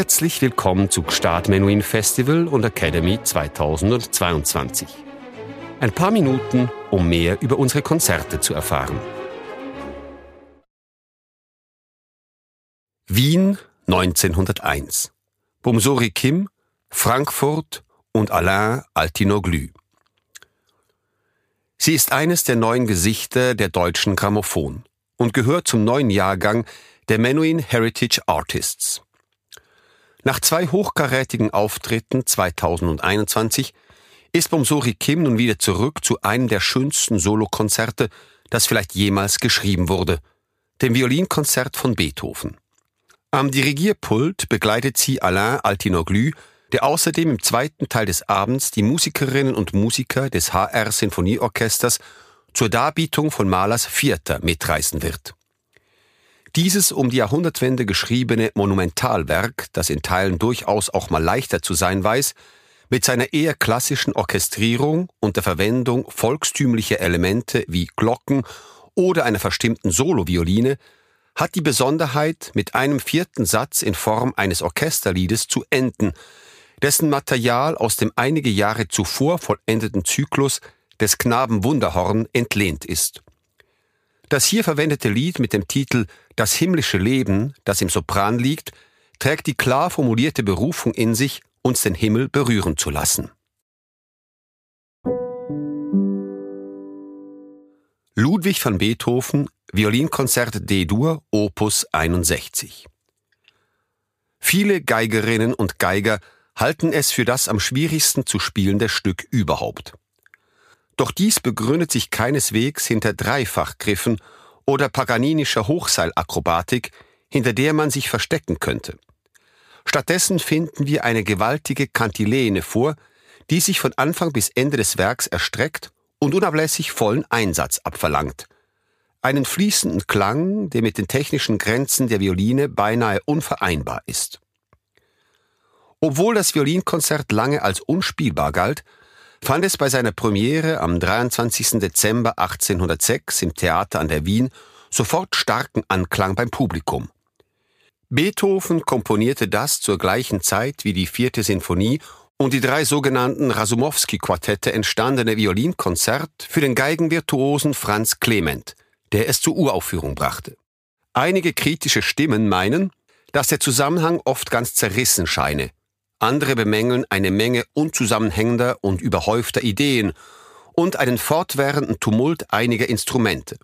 Herzlich willkommen zu Gstaad Menuhin Festival und Academy 2022. Ein paar Minuten, um mehr über unsere Konzerte zu erfahren. Wien 1901. Bumsori Kim, Frankfurt und Alain Altinoglu. Sie ist eines der neuen Gesichter der deutschen Grammophon und gehört zum neuen Jahrgang der Menuhin Heritage Artists. Nach zwei hochkarätigen Auftritten 2021 ist Bomsori Kim nun wieder zurück zu einem der schönsten Solokonzerte, das vielleicht jemals geschrieben wurde, dem Violinkonzert von Beethoven. Am Dirigierpult begleitet sie Alain Altinoglu, der außerdem im zweiten Teil des Abends die Musikerinnen und Musiker des HR Sinfonieorchesters zur Darbietung von Mahlers Vierter mitreißen wird. Dieses um die Jahrhundertwende geschriebene Monumentalwerk, das in Teilen durchaus auch mal leichter zu sein weiß, mit seiner eher klassischen Orchestrierung und der Verwendung volkstümlicher Elemente wie Glocken oder einer verstimmten Solovioline, hat die Besonderheit, mit einem vierten Satz in Form eines Orchesterliedes zu enden, dessen Material aus dem einige Jahre zuvor vollendeten Zyklus des Knaben Wunderhorn entlehnt ist. Das hier verwendete Lied mit dem Titel Das himmlische Leben, das im Sopran liegt, trägt die klar formulierte Berufung in sich, uns den Himmel berühren zu lassen. Ludwig van Beethoven, Violinkonzert D-Dur, Opus 61. Viele Geigerinnen und Geiger halten es für das am schwierigsten zu spielende Stück überhaupt. Doch dies begründet sich keineswegs hinter Dreifachgriffen oder paganinischer Hochseilakrobatik, hinter der man sich verstecken könnte. Stattdessen finden wir eine gewaltige Kantilene vor, die sich von Anfang bis Ende des Werks erstreckt und unablässig vollen Einsatz abverlangt. Einen fließenden Klang, der mit den technischen Grenzen der Violine beinahe unvereinbar ist. Obwohl das Violinkonzert lange als unspielbar galt, fand es bei seiner Premiere am 23. Dezember 1806 im Theater an der Wien sofort starken Anklang beim Publikum. Beethoven komponierte das zur gleichen Zeit wie die vierte Sinfonie und die drei sogenannten Rasumowski-Quartette entstandene Violinkonzert für den Geigenvirtuosen Franz Clement, der es zur Uraufführung brachte. Einige kritische Stimmen meinen, dass der Zusammenhang oft ganz zerrissen scheine andere bemängeln eine Menge unzusammenhängender und überhäufter Ideen und einen fortwährenden Tumult einiger Instrumente.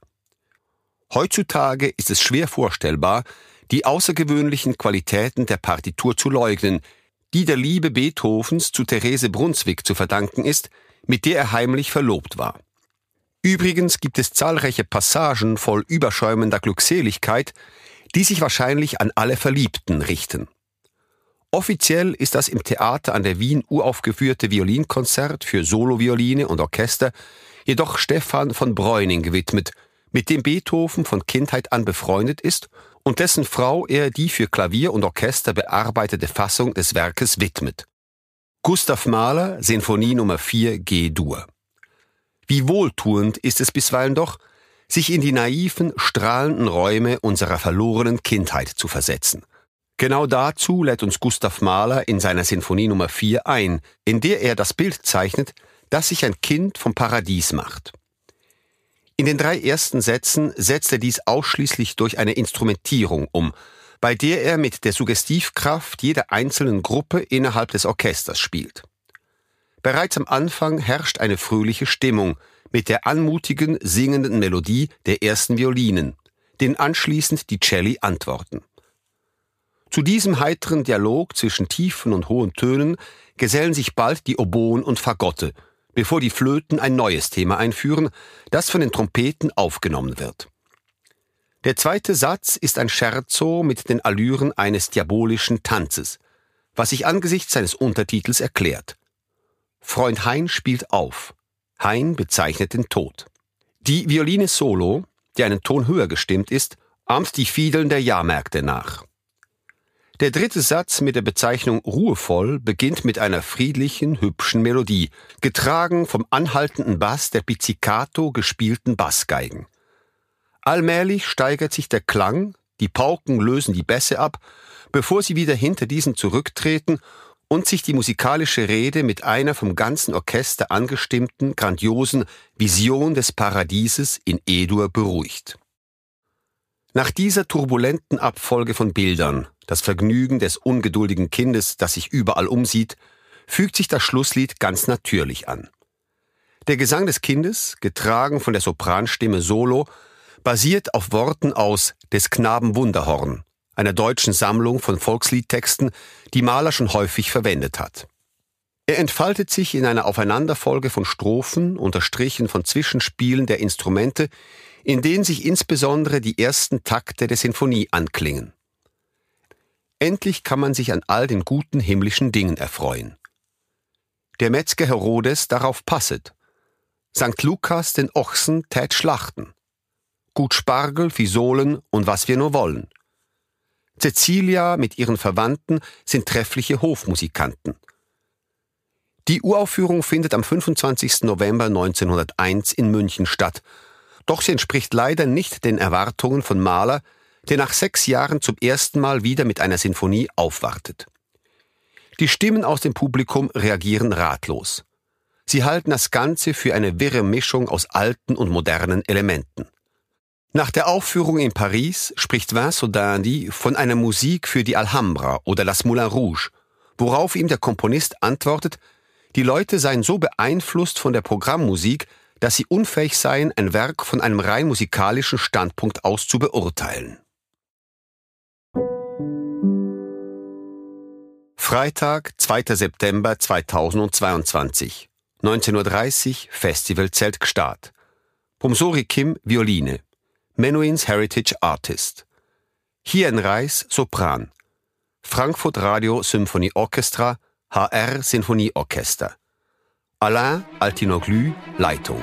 Heutzutage ist es schwer vorstellbar, die außergewöhnlichen Qualitäten der Partitur zu leugnen, die der Liebe Beethovens zu Therese Brunswick zu verdanken ist, mit der er heimlich verlobt war. Übrigens gibt es zahlreiche Passagen voll überschäumender Glückseligkeit, die sich wahrscheinlich an alle Verliebten richten. Offiziell ist das im Theater an der Wien uraufgeführte Violinkonzert für Solovioline und Orchester jedoch Stefan von Breuning gewidmet, mit dem Beethoven von Kindheit an befreundet ist und dessen Frau er die für Klavier und Orchester bearbeitete Fassung des Werkes widmet. Gustav Mahler, Sinfonie Nummer 4 G-Dur. Wie wohltuend ist es bisweilen doch, sich in die naiven, strahlenden Räume unserer verlorenen Kindheit zu versetzen – Genau dazu lädt uns Gustav Mahler in seiner Sinfonie Nummer 4 ein, in der er das Bild zeichnet, das sich ein Kind vom Paradies macht. In den drei ersten Sätzen setzt er dies ausschließlich durch eine Instrumentierung um, bei der er mit der Suggestivkraft jeder einzelnen Gruppe innerhalb des Orchesters spielt. Bereits am Anfang herrscht eine fröhliche Stimmung mit der anmutigen, singenden Melodie der ersten Violinen, denen anschließend die Celli antworten. Zu diesem heiteren Dialog zwischen tiefen und hohen Tönen gesellen sich bald die Oboen und Fagotte, bevor die Flöten ein neues Thema einführen, das von den Trompeten aufgenommen wird. Der zweite Satz ist ein Scherzo mit den Allüren eines diabolischen Tanzes, was sich angesichts seines Untertitels erklärt. Freund Hein spielt auf. Hein bezeichnet den Tod. Die Violine Solo, die einen Ton höher gestimmt ist, ahmt die Fiedeln der Jahrmärkte nach. Der dritte Satz mit der Bezeichnung ruhevoll beginnt mit einer friedlichen, hübschen Melodie, getragen vom anhaltenden Bass der pizzicato gespielten Bassgeigen. Allmählich steigert sich der Klang, die Pauken lösen die Bässe ab, bevor sie wieder hinter diesen zurücktreten und sich die musikalische Rede mit einer vom ganzen Orchester angestimmten, grandiosen Vision des Paradieses in E-Dur beruhigt. Nach dieser turbulenten Abfolge von Bildern, das Vergnügen des ungeduldigen Kindes, das sich überall umsieht, fügt sich das Schlusslied ganz natürlich an. Der Gesang des Kindes, getragen von der Sopranstimme Solo, basiert auf Worten aus Des Knaben Wunderhorn, einer deutschen Sammlung von Volksliedtexten, die Mahler schon häufig verwendet hat. Er entfaltet sich in einer Aufeinanderfolge von Strophen, unterstrichen von Zwischenspielen der Instrumente, in denen sich insbesondere die ersten Takte der Sinfonie anklingen. Endlich kann man sich an all den guten himmlischen Dingen erfreuen. Der Metzger Herodes darauf passet. St. Lukas den Ochsen tät schlachten. Gut Spargel, Fisolen und was wir nur wollen. Cecilia mit ihren Verwandten sind treffliche Hofmusikanten. Die Uraufführung findet am 25. November 1901 in München statt, doch sie entspricht leider nicht den Erwartungen von Mahler, der nach sechs Jahren zum ersten Mal wieder mit einer Sinfonie aufwartet. Die Stimmen aus dem Publikum reagieren ratlos. Sie halten das Ganze für eine wirre Mischung aus alten und modernen Elementen. Nach der Aufführung in Paris spricht Vincent Dandy von einer Musik für die Alhambra oder das Moulin Rouge, worauf ihm der Komponist antwortet, die Leute seien so beeinflusst von der Programmmusik, dass sie unfähig seien, ein Werk von einem rein musikalischen Standpunkt aus zu beurteilen. Freitag, 2. September 2022, 19.30 Uhr, Festivalzelt Gstaad. Pomsori Kim, Violine. Menuhins Heritage Artist. Hien Reis, Sopran. Frankfurt Radio Symphonie Orchestra, HR Sinfonieorchester. Alain Altinoglu, Leitung.